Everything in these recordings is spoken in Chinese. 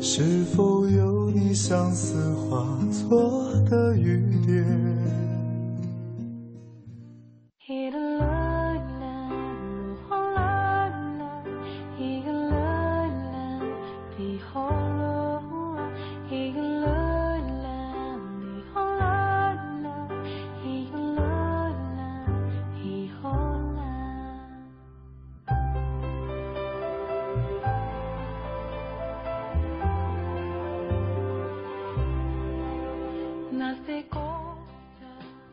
是否有你相思化作的雨点？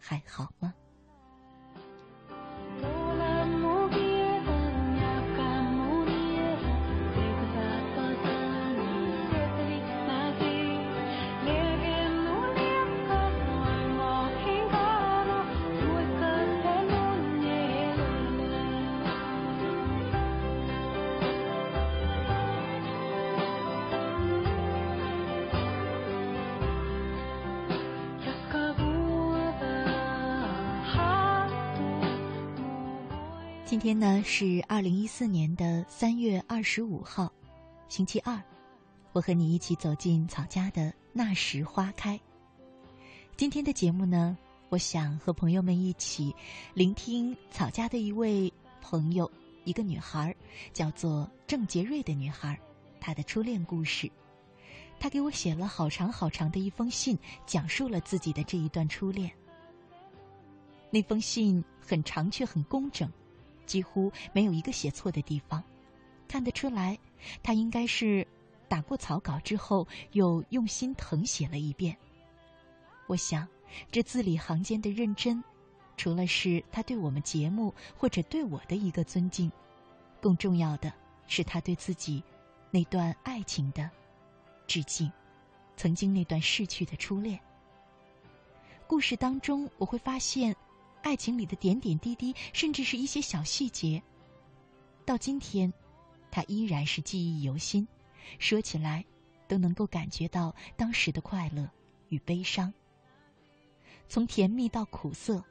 还好吗？天呢是二零一四年的三月二十五号，星期二，我和你一起走进草家的那时花开。今天的节目呢，我想和朋友们一起聆听草家的一位朋友，一个女孩，叫做郑杰瑞的女孩，她的初恋故事。她给我写了好长好长的一封信，讲述了自己的这一段初恋。那封信很长却很工整。几乎没有一个写错的地方，看得出来，他应该是打过草稿之后又用心誊写了一遍。我想，这字里行间的认真，除了是他对我们节目或者对我的一个尊敬，更重要的是他对自己那段爱情的致敬，曾经那段逝去的初恋。故事当中，我会发现。爱情里的点点滴滴，甚至是一些小细节，到今天，他依然是记忆犹新。说起来，都能够感觉到当时的快乐与悲伤。从甜蜜到苦涩，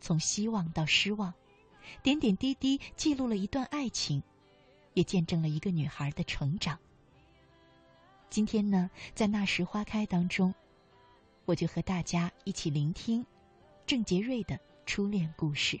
从希望到失望，点点滴滴记录了一段爱情，也见证了一个女孩的成长。今天呢，在那时花开当中，我就和大家一起聆听郑杰瑞的。初恋故事。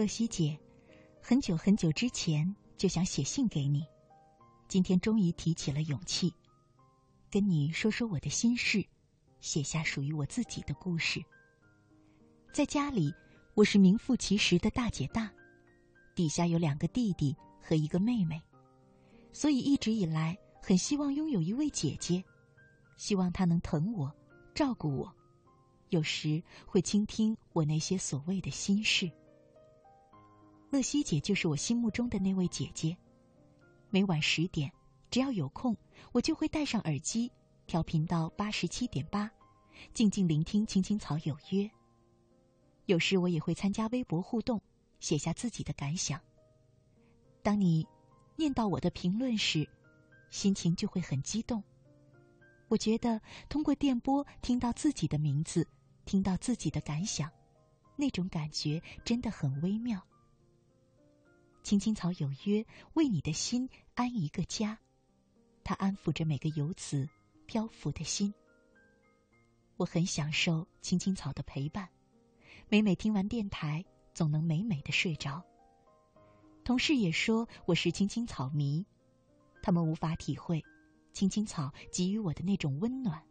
乐西姐，很久很久之前就想写信给你，今天终于提起了勇气，跟你说说我的心事，写下属于我自己的故事。在家里，我是名副其实的大姐大，底下有两个弟弟和一个妹妹，所以一直以来很希望拥有一位姐姐，希望她能疼我、照顾我，有时会倾听我那些所谓的心事。乐西姐就是我心目中的那位姐姐。每晚十点，只要有空，我就会戴上耳机，调频到八十七点八，静静聆听《青青草有约》。有时我也会参加微博互动，写下自己的感想。当你念到我的评论时，心情就会很激动。我觉得通过电波听到自己的名字，听到自己的感想，那种感觉真的很微妙。青青草有约，为你的心安一个家，它安抚着每个游子漂浮的心。我很享受青青草的陪伴，每每听完电台，总能美美的睡着。同事也说我是青青草迷，他们无法体会青青草给予我的那种温暖。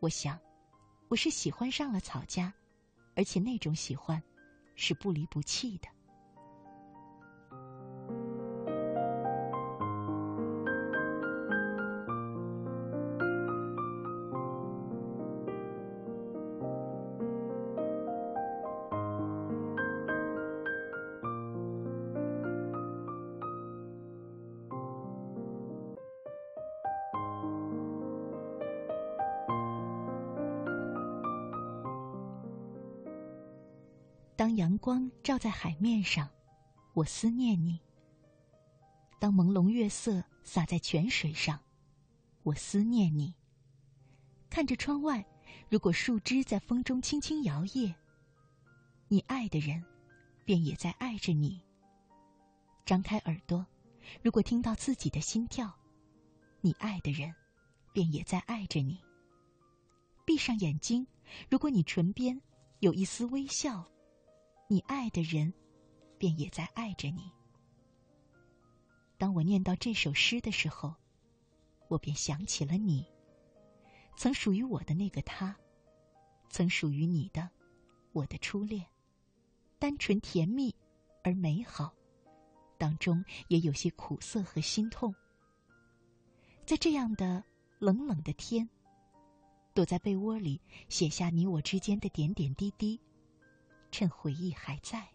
我想，我是喜欢上了草家，而且那种喜欢，是不离不弃的。当阳光照在海面上，我思念你；当朦胧月色洒在泉水上，我思念你。看着窗外，如果树枝在风中轻轻摇曳，你爱的人便也在爱着你。张开耳朵，如果听到自己的心跳，你爱的人便也在爱着你。闭上眼睛，如果你唇边有一丝微笑。你爱的人，便也在爱着你。当我念到这首诗的时候，我便想起了你，曾属于我的那个他，曾属于你的，我的初恋，单纯甜蜜而美好，当中也有些苦涩和心痛。在这样的冷冷的天，躲在被窝里写下你我之间的点点滴滴。趁回忆还在，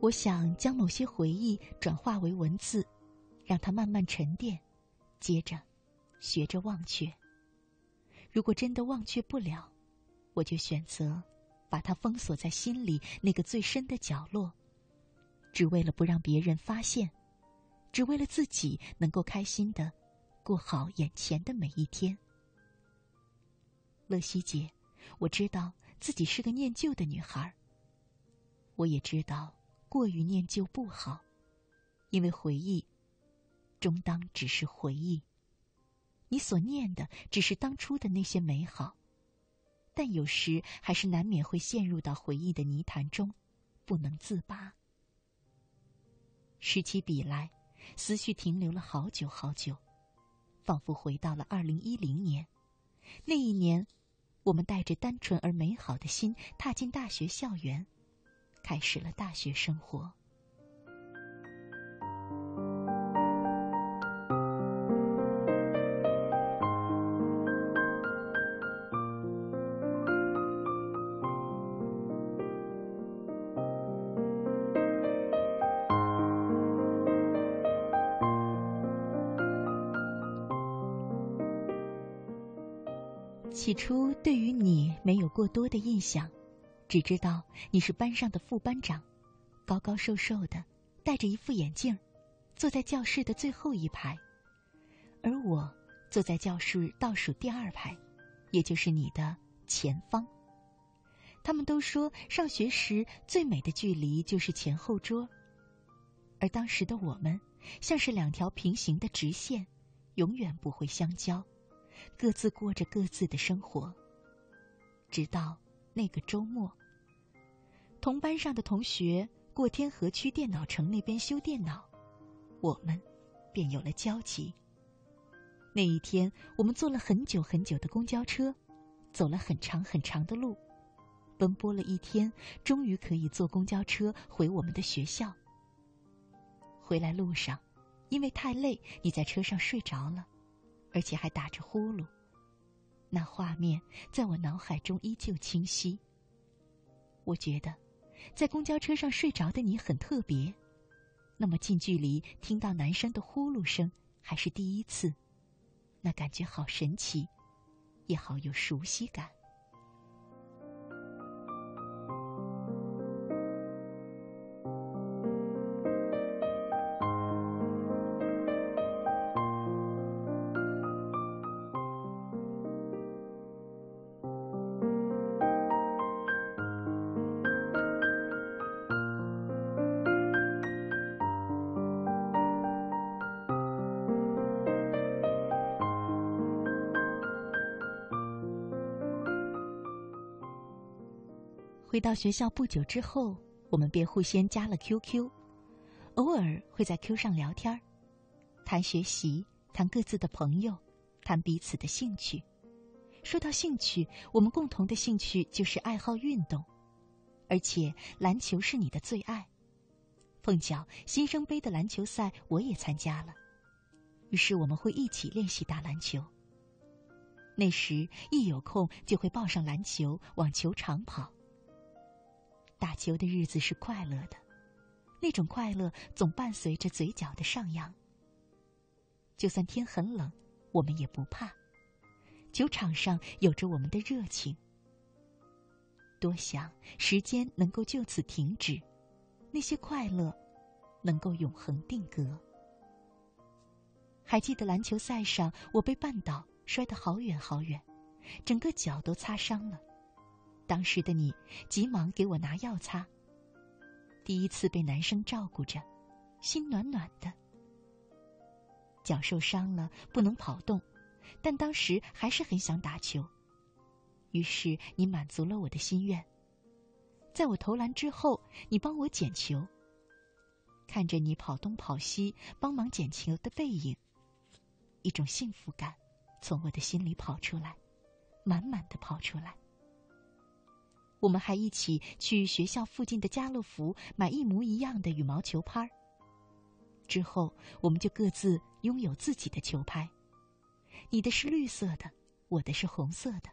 我想将某些回忆转化为文字，让它慢慢沉淀，接着学着忘却。如果真的忘却不了，我就选择把它封锁在心里那个最深的角落。只为了不让别人发现，只为了自己能够开心的过好眼前的每一天。乐西姐，我知道自己是个念旧的女孩。我也知道过于念旧不好，因为回忆终当只是回忆。你所念的只是当初的那些美好，但有时还是难免会陷入到回忆的泥潭中，不能自拔。拾起笔来，思绪停留了好久好久，仿佛回到了二零一零年。那一年，我们带着单纯而美好的心踏进大学校园，开始了大学生活。起初对于你没有过多的印象，只知道你是班上的副班长，高高瘦瘦的，戴着一副眼镜，坐在教室的最后一排，而我坐在教室倒数第二排，也就是你的前方。他们都说上学时最美的距离就是前后桌，而当时的我们像是两条平行的直线，永远不会相交。各自过着各自的生活。直到那个周末，同班上的同学过天河区电脑城那边修电脑，我们便有了交集。那一天，我们坐了很久很久的公交车，走了很长很长的路，奔波了一天，终于可以坐公交车回我们的学校。回来路上，因为太累，你在车上睡着了。而且还打着呼噜，那画面在我脑海中依旧清晰。我觉得，在公交车上睡着的你很特别，那么近距离听到男生的呼噜声还是第一次，那感觉好神奇，也好有熟悉感。回到学校不久之后，我们便互相加了 QQ，偶尔会在 Q 上聊天谈学习，谈各自的朋友，谈彼此的兴趣。说到兴趣，我们共同的兴趣就是爱好运动，而且篮球是你的最爱。碰巧新生杯的篮球赛我也参加了，于是我们会一起练习打篮球。那时一有空就会抱上篮球往球场跑。打球的日子是快乐的，那种快乐总伴随着嘴角的上扬。就算天很冷，我们也不怕。球场上有着我们的热情。多想时间能够就此停止，那些快乐能够永恒定格。还记得篮球赛上，我被绊倒，摔得好远好远，整个脚都擦伤了。当时的你急忙给我拿药擦。第一次被男生照顾着，心暖暖的。脚受伤了，不能跑动，但当时还是很想打球。于是你满足了我的心愿，在我投篮之后，你帮我捡球。看着你跑东跑西帮忙捡球的背影，一种幸福感从我的心里跑出来，满满的跑出来。我们还一起去学校附近的家乐福买一模一样的羽毛球拍。之后，我们就各自拥有自己的球拍，你的是绿色的，我的是红色的。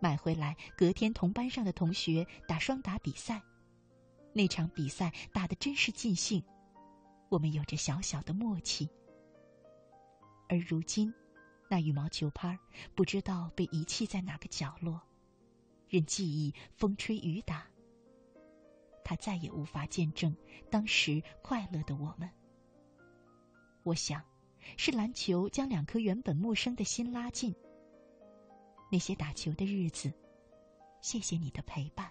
买回来，隔天同班上的同学打双打比赛，那场比赛打得真是尽兴，我们有着小小的默契。而如今，那羽毛球拍不知道被遗弃在哪个角落。任记忆风吹雨打，他再也无法见证当时快乐的我们。我想，是篮球将两颗原本陌生的心拉近。那些打球的日子，谢谢你的陪伴。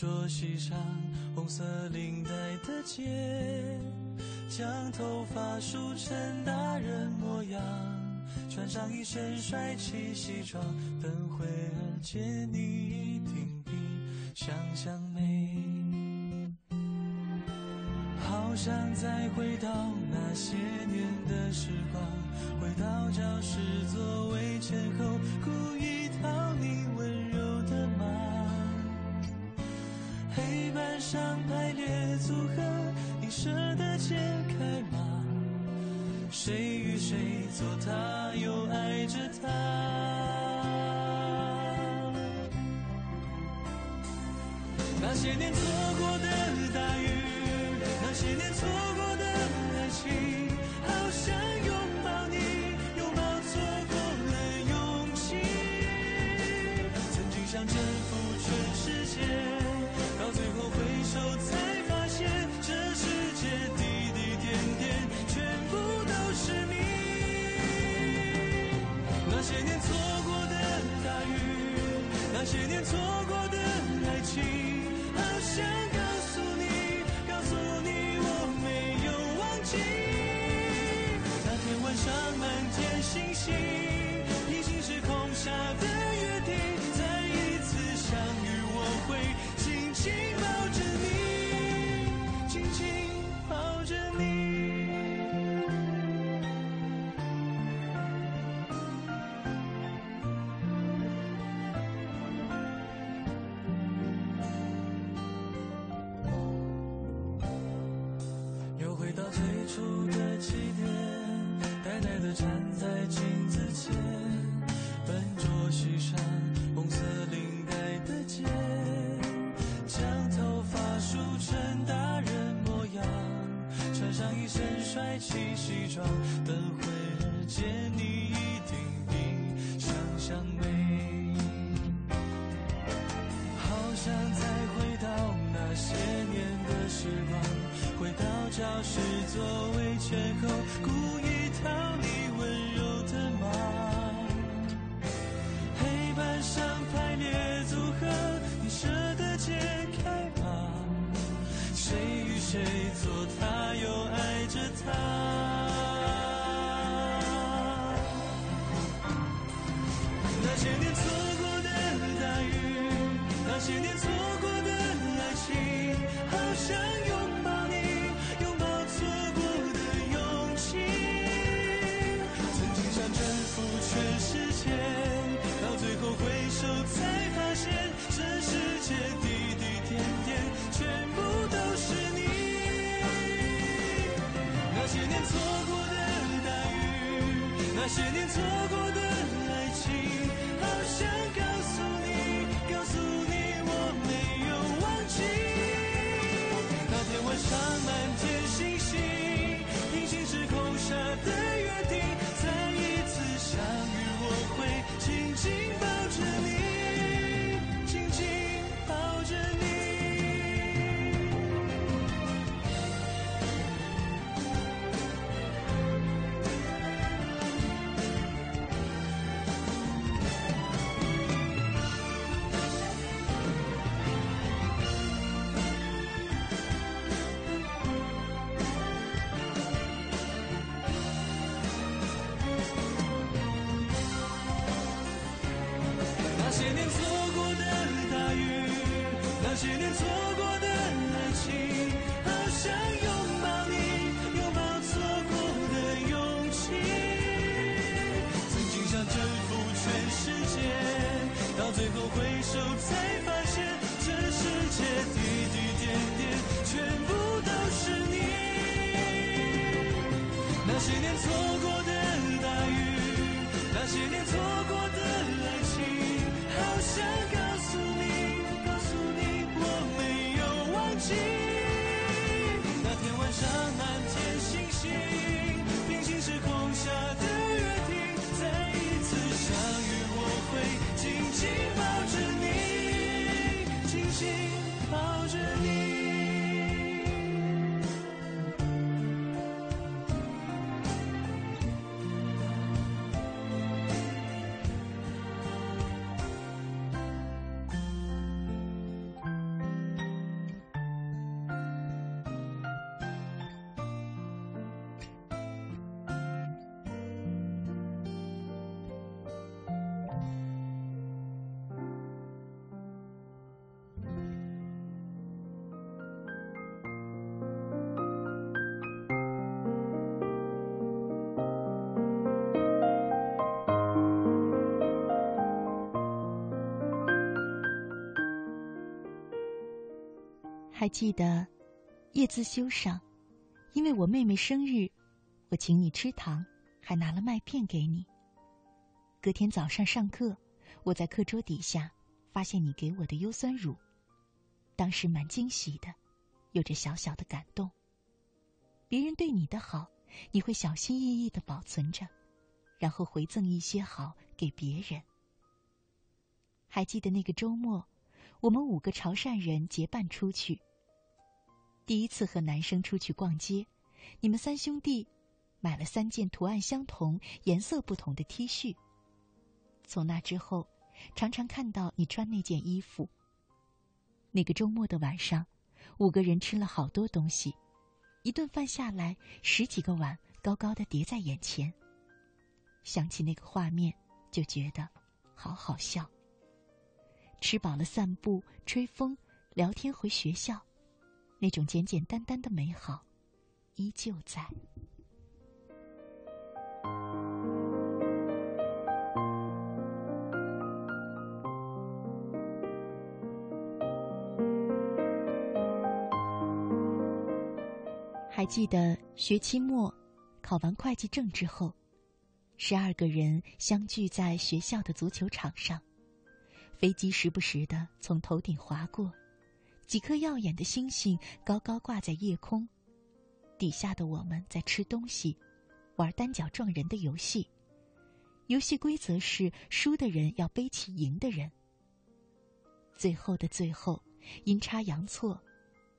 桌席上红色领带的结，将头发梳成大人模样，穿上一身帅气西装，等会儿见你一定比想象美。好想再回到那些年的时光，回到教室座位前后，故意。讨你谁与谁做他，又爱着她？那些年错过的大雨，那些年错过的爱情。好想初的起点，呆呆地站在镜子前，笨拙系上红色领带的结，将头发梳成大人模样，穿上一身帅气西装，手才发现这世界滴滴点点全部都是你。那些年错过的大雨那些年错过的爱情好想告诉你告诉你我没有忘记。还记得叶自修上，因为我妹妹生日，我请你吃糖，还拿了麦片给你。隔天早上上课，我在课桌底下发现你给我的优酸乳，当时蛮惊喜的，有着小小的感动。别人对你的好，你会小心翼翼的保存着，然后回赠一些好给别人。还记得那个周末，我们五个潮汕人结伴出去。第一次和男生出去逛街，你们三兄弟买了三件图案相同、颜色不同的 T 恤。从那之后，常常看到你穿那件衣服。那个周末的晚上，五个人吃了好多东西，一顿饭下来，十几个碗高高的叠在眼前。想起那个画面，就觉得好好笑。吃饱了，散步、吹风、聊天，回学校。那种简简单单的美好，依旧在。还记得学期末考完会计证之后，十二个人相聚在学校的足球场上，飞机时不时的从头顶划过。几颗耀眼的星星高高挂在夜空，底下的我们在吃东西，玩单脚撞人的游戏。游戏规则是输的人要背起赢的人。最后的最后，阴差阳错，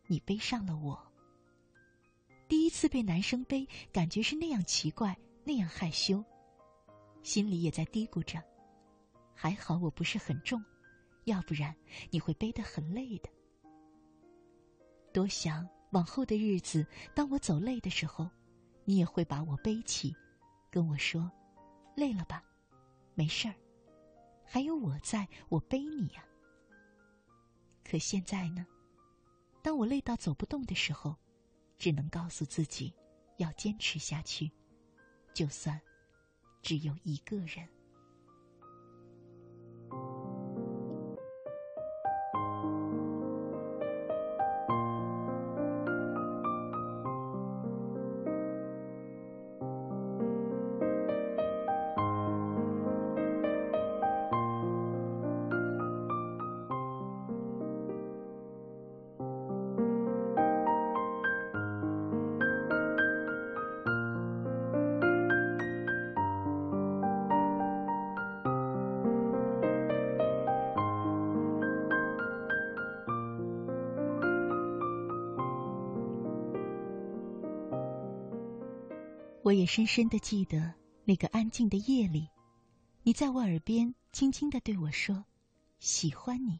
你背上了我。第一次被男生背，感觉是那样奇怪，那样害羞，心里也在嘀咕着：还好我不是很重，要不然你会背得很累的。多想往后的日子，当我走累的时候，你也会把我背起，跟我说：“累了吧，没事儿，还有我在，我背你呀。”可现在呢，当我累到走不动的时候，只能告诉自己要坚持下去，就算只有一个人。我也深深的记得那个安静的夜里，你在我耳边轻轻的对我说：“喜欢你。”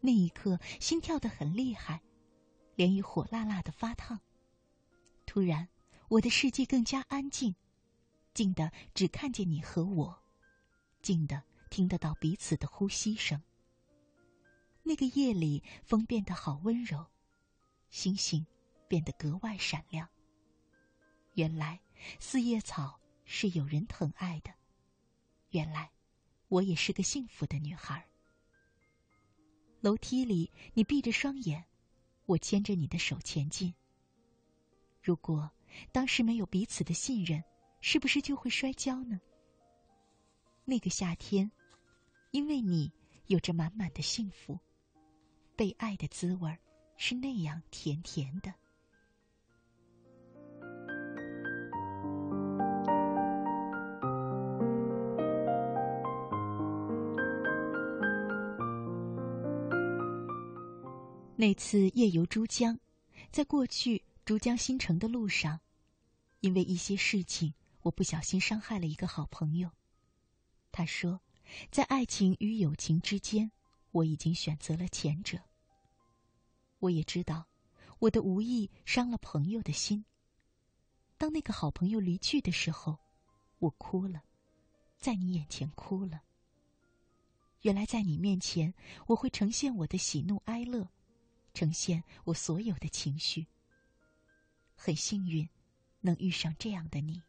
那一刻，心跳的很厉害，脸也火辣辣的发烫。突然，我的世界更加安静，静的只看见你和我，静的听得到彼此的呼吸声。那个夜里，风变得好温柔，星星变得格外闪亮。原来四叶草是有人疼爱的，原来我也是个幸福的女孩。楼梯里，你闭着双眼，我牵着你的手前进。如果当时没有彼此的信任，是不是就会摔跤呢？那个夏天，因为你有着满满的幸福，被爱的滋味是那样甜甜的。那次夜游珠江，在过去珠江新城的路上，因为一些事情，我不小心伤害了一个好朋友。他说，在爱情与友情之间，我已经选择了前者。我也知道，我的无意伤了朋友的心。当那个好朋友离去的时候，我哭了，在你眼前哭了。原来在你面前，我会呈现我的喜怒哀乐。呈现我所有的情绪。很幸运，能遇上这样的你。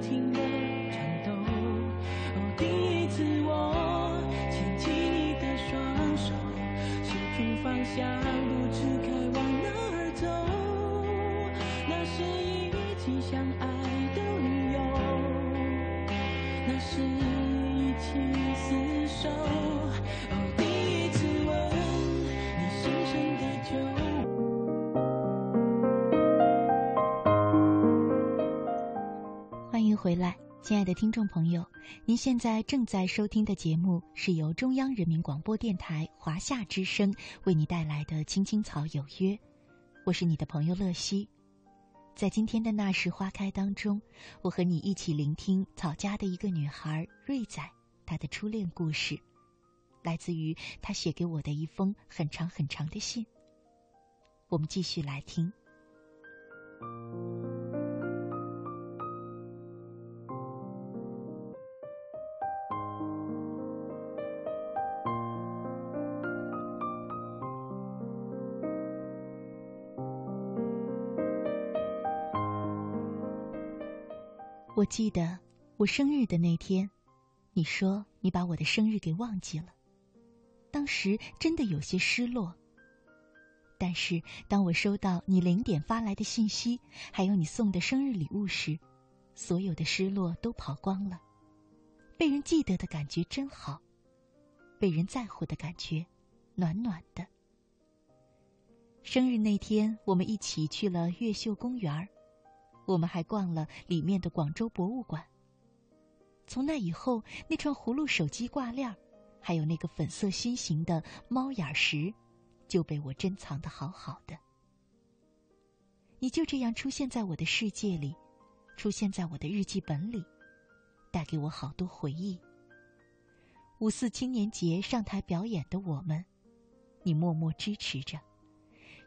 停的颤抖。哦第一次我牵起你的双手失去方向不亲爱的听众朋友，您现在正在收听的节目是由中央人民广播电台华夏之声为你带来的《青青草有约》，我是你的朋友乐西。在今天的那时花开当中，我和你一起聆听草家的一个女孩瑞仔她的初恋故事，来自于她写给我的一封很长很长的信。我们继续来听。我记得我生日的那天，你说你把我的生日给忘记了，当时真的有些失落。但是当我收到你零点发来的信息，还有你送的生日礼物时，所有的失落都跑光了。被人记得的感觉真好，被人在乎的感觉，暖暖的。生日那天，我们一起去了越秀公园儿。我们还逛了里面的广州博物馆。从那以后，那串葫芦手机挂链，还有那个粉色心形的猫眼石，就被我珍藏的好好的。你就这样出现在我的世界里，出现在我的日记本里，带给我好多回忆。五四青年节上台表演的我们，你默默支持着。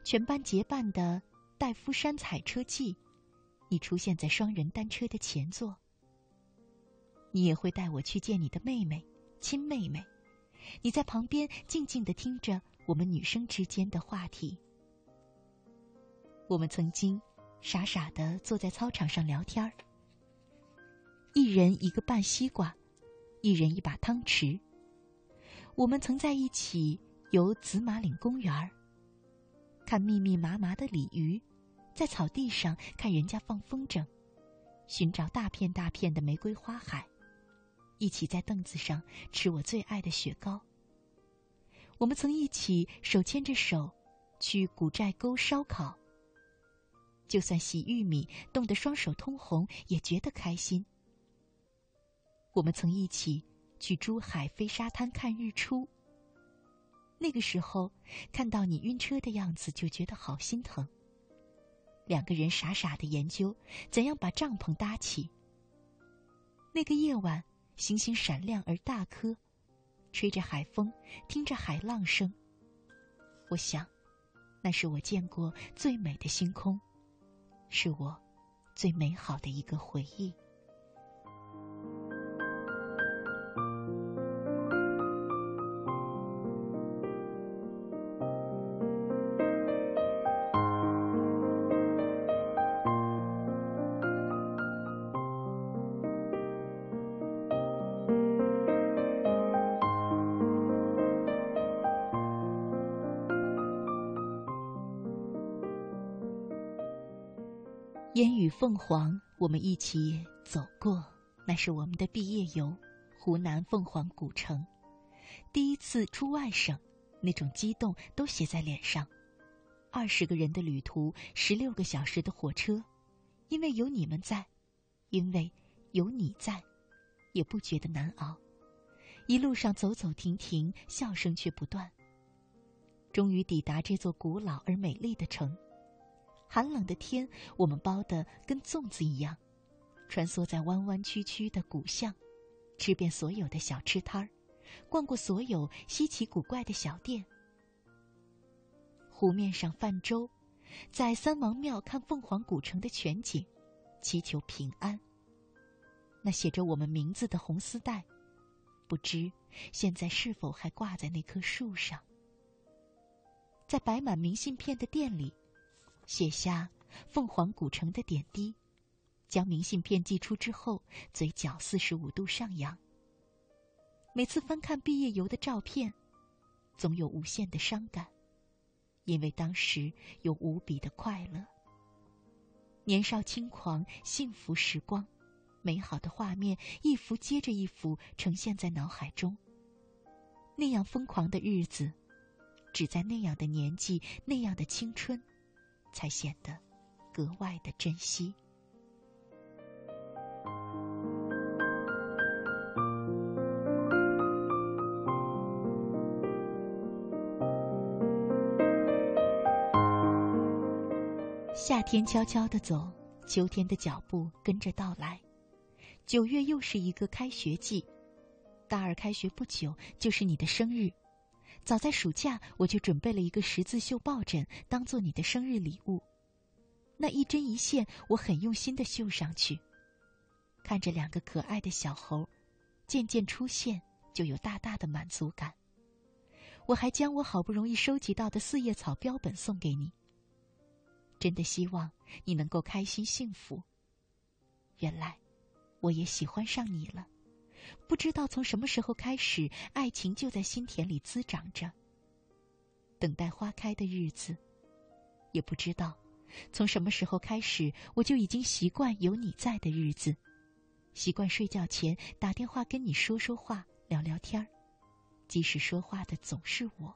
全班结伴的戴夫山采车记。你出现在双人单车的前座，你也会带我去见你的妹妹、亲妹妹。你在旁边静静的听着我们女生之间的话题。我们曾经傻傻的坐在操场上聊天儿，一人一个半西瓜，一人一把汤匙。我们曾在一起游紫马岭公园儿，看密密麻麻的鲤鱼。在草地上看人家放风筝，寻找大片大片的玫瑰花海，一起在凳子上吃我最爱的雪糕。我们曾一起手牵着手，去古寨沟烧烤，就算洗玉米冻得双手通红，也觉得开心。我们曾一起去珠海飞沙滩看日出。那个时候，看到你晕车的样子，就觉得好心疼。两个人傻傻的研究怎样把帐篷搭起。那个夜晚，星星闪亮而大颗，吹着海风，听着海浪声。我想，那是我见过最美的星空，是我最美好的一个回忆。凤凰，我们一起走过，那是我们的毕业游，湖南凤凰古城。第一次出外省，那种激动都写在脸上。二十个人的旅途，十六个小时的火车，因为有你们在，因为有你在，也不觉得难熬。一路上走走停停，笑声却不断。终于抵达这座古老而美丽的城。寒冷的天，我们包的跟粽子一样，穿梭在弯弯曲曲的古巷，吃遍所有的小吃摊儿，逛过所有稀奇古怪的小店。湖面上泛舟，在三王庙看凤凰古城的全景，祈求平安。那写着我们名字的红丝带，不知现在是否还挂在那棵树上。在摆满明信片的店里。写下凤凰古城的点滴，将明信片寄出之后，嘴角四十五度上扬。每次翻看毕业游的照片，总有无限的伤感，因为当时有无比的快乐。年少轻狂，幸福时光，美好的画面一幅接着一幅呈现在脑海中。那样疯狂的日子，只在那样的年纪，那样的青春。才显得格外的珍惜。夏天悄悄的走，秋天的脚步跟着到来。九月又是一个开学季，大二开学不久就是你的生日。早在暑假，我就准备了一个十字绣抱枕，当做你的生日礼物。那一针一线，我很用心的绣上去。看着两个可爱的小猴，渐渐出现，就有大大的满足感。我还将我好不容易收集到的四叶草标本送给你。真的希望你能够开心幸福。原来，我也喜欢上你了。不知道从什么时候开始，爱情就在心田里滋长着。等待花开的日子，也不知道从什么时候开始，我就已经习惯有你在的日子，习惯睡觉前打电话跟你说说话、聊聊天儿，即使说话的总是我。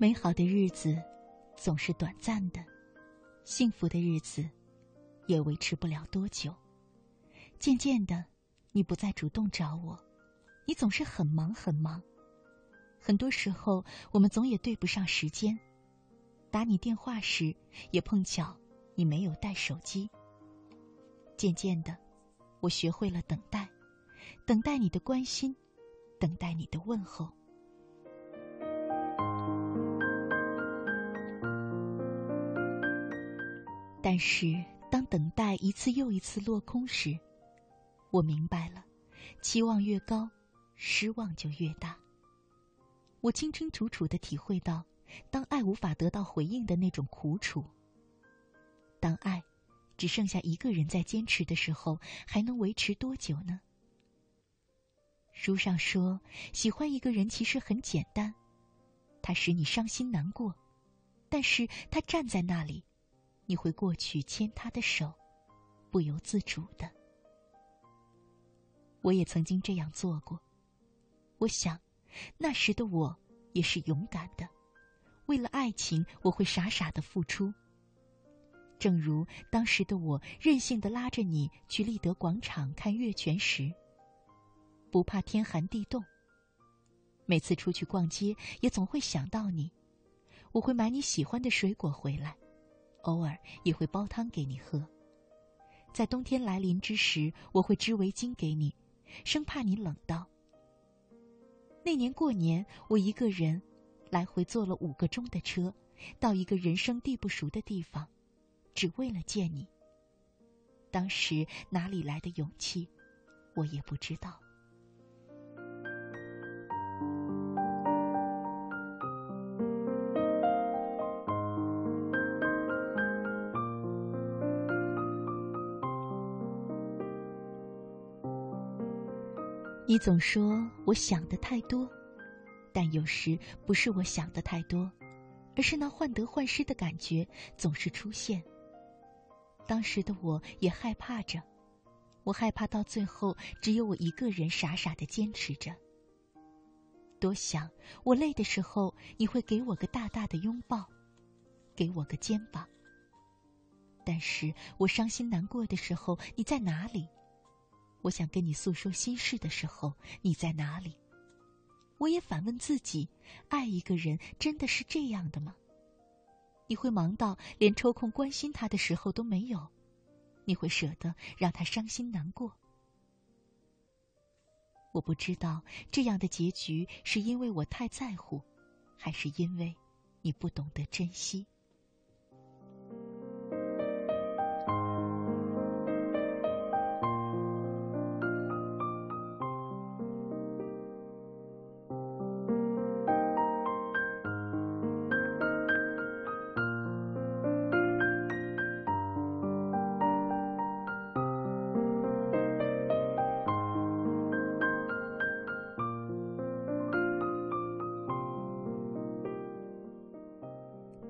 美好的日子总是短暂的，幸福的日子也维持不了多久。渐渐的，你不再主动找我，你总是很忙很忙。很多时候，我们总也对不上时间。打你电话时，也碰巧你没有带手机。渐渐的，我学会了等待，等待你的关心，等待你的问候。但是，当等待一次又一次落空时，我明白了，期望越高，失望就越大。我清清楚楚的体会到，当爱无法得到回应的那种苦楚。当爱只剩下一个人在坚持的时候，还能维持多久呢？书上说，喜欢一个人其实很简单，他使你伤心难过，但是他站在那里。你会过去牵他的手，不由自主的。我也曾经这样做过。我想，那时的我也是勇敢的，为了爱情，我会傻傻的付出。正如当时的我任性的拉着你去立德广场看月全食，不怕天寒地冻。每次出去逛街，也总会想到你，我会买你喜欢的水果回来。偶尔也会煲汤给你喝，在冬天来临之时，我会织围巾给你，生怕你冷到。那年过年，我一个人来回坐了五个钟的车，到一个人生地不熟的地方，只为了见你。当时哪里来的勇气，我也不知道。总说我想的太多，但有时不是我想的太多，而是那患得患失的感觉总是出现。当时的我也害怕着，我害怕到最后只有我一个人傻傻的坚持着。多想我累的时候你会给我个大大的拥抱，给我个肩膀。但是我伤心难过的时候你在哪里？我想跟你诉说心事的时候，你在哪里？我也反问自己：爱一个人真的是这样的吗？你会忙到连抽空关心他的时候都没有？你会舍得让他伤心难过？我不知道这样的结局是因为我太在乎，还是因为你不懂得珍惜。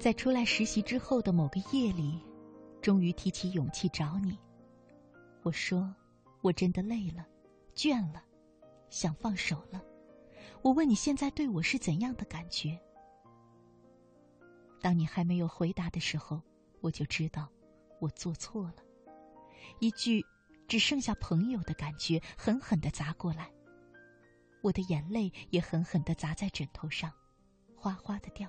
在出来实习之后的某个夜里，终于提起勇气找你。我说：“我真的累了，倦了，想放手了。”我问你现在对我是怎样的感觉？当你还没有回答的时候，我就知道我做错了。一句只剩下朋友的感觉狠狠的砸过来，我的眼泪也狠狠的砸在枕头上，哗哗的掉。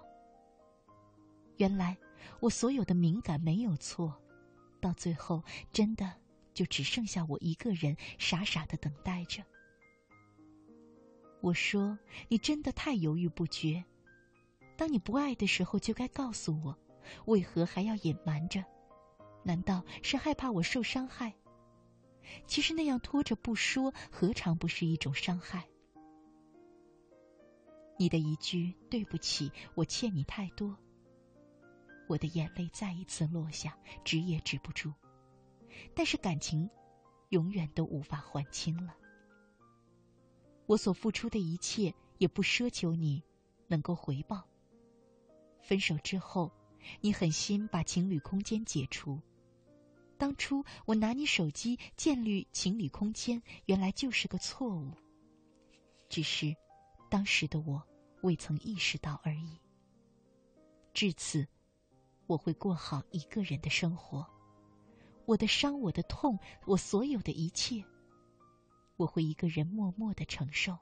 原来，我所有的敏感没有错，到最后真的就只剩下我一个人，傻傻的等待着。我说：“你真的太犹豫不决。当你不爱的时候，就该告诉我，为何还要隐瞒着？难道是害怕我受伤害？其实那样拖着不说，何尝不是一种伤害？”你的一句“对不起，我欠你太多”，我的眼泪再一次落下，止也止不住。但是感情，永远都无法还清了。我所付出的一切，也不奢求你能够回报。分手之后，你狠心把情侣空间解除。当初我拿你手机建立情侣空间，原来就是个错误。只是，当时的我未曾意识到而已。至此，我会过好一个人的生活。我的伤，我的痛，我所有的一切。我会一个人默默的承受。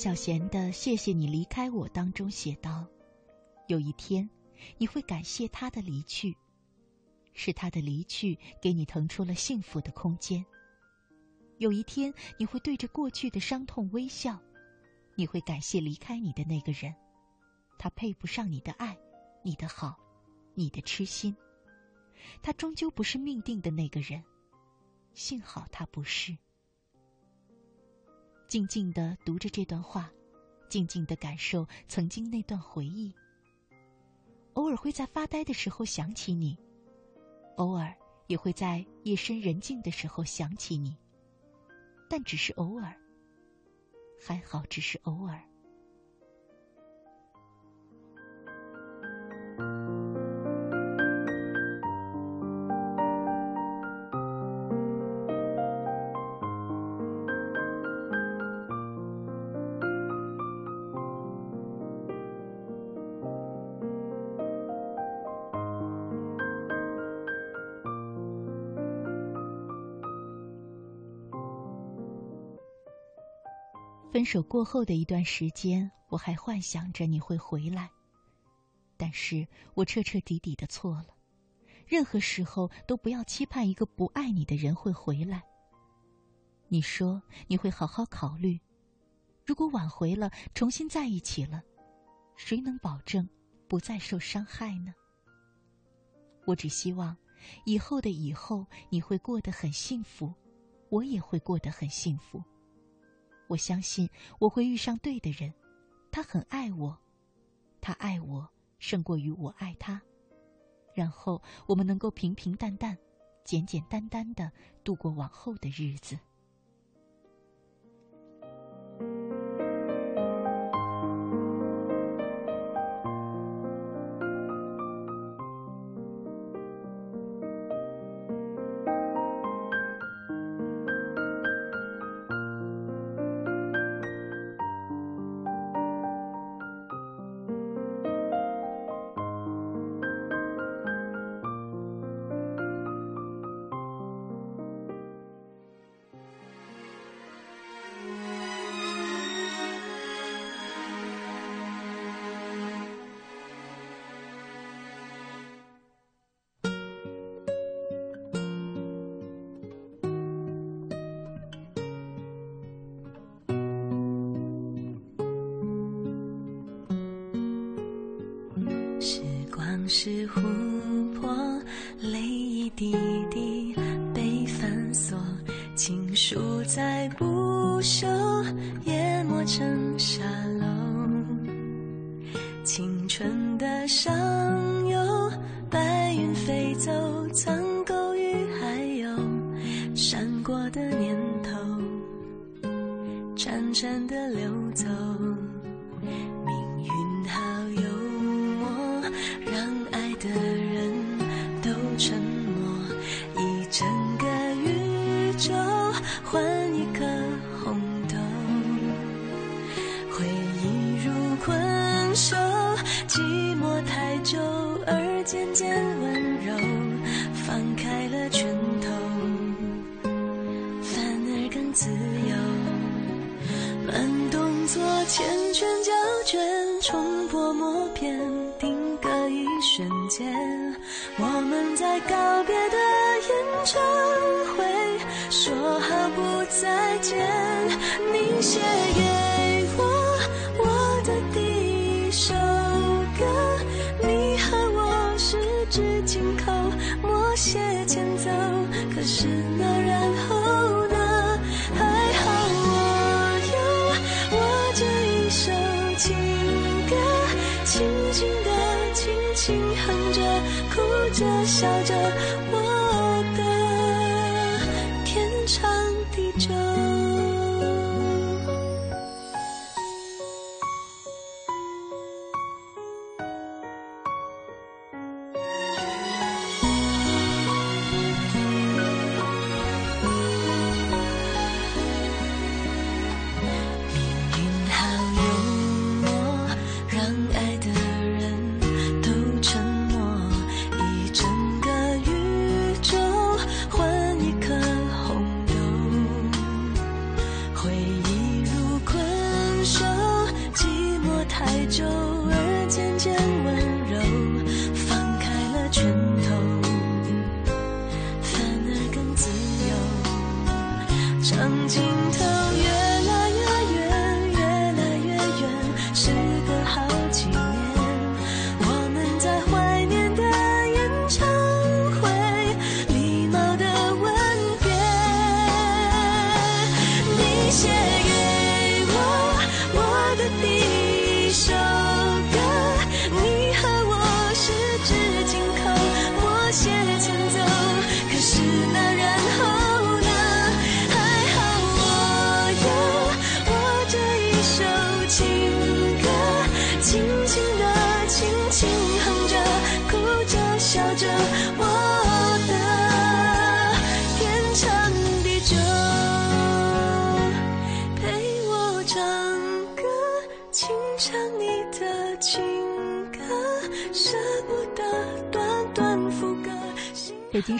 小贤的《谢谢你离开我》当中写道：“有一天，你会感谢他的离去，是他的离去给你腾出了幸福的空间。有一天，你会对着过去的伤痛微笑，你会感谢离开你的那个人，他配不上你的爱，你的好，你的痴心，他终究不是命定的那个人，幸好他不是。”静静的读着这段话，静静的感受曾经那段回忆。偶尔会在发呆的时候想起你，偶尔也会在夜深人静的时候想起你，但只是偶尔。还好，只是偶尔。分手过后的一段时间，我还幻想着你会回来，但是我彻彻底底的错了。任何时候都不要期盼一个不爱你的人会回来。你说你会好好考虑，如果挽回了，重新在一起了，谁能保证不再受伤害呢？我只希望以后的以后你会过得很幸福，我也会过得很幸福。我相信我会遇上对的人，他很爱我，他爱我胜过于我爱他，然后我们能够平平淡淡、简简单单的度过往后的日子。真的。着笑着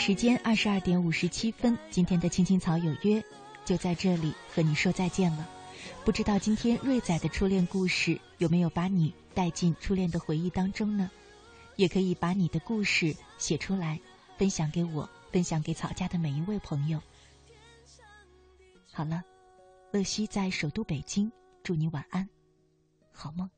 时间二十二点五十七分，今天的青青草有约就在这里和你说再见了。不知道今天瑞仔的初恋故事有没有把你带进初恋的回忆当中呢？也可以把你的故事写出来，分享给我，分享给草家的每一位朋友。好了，乐西在首都北京，祝你晚安，好梦。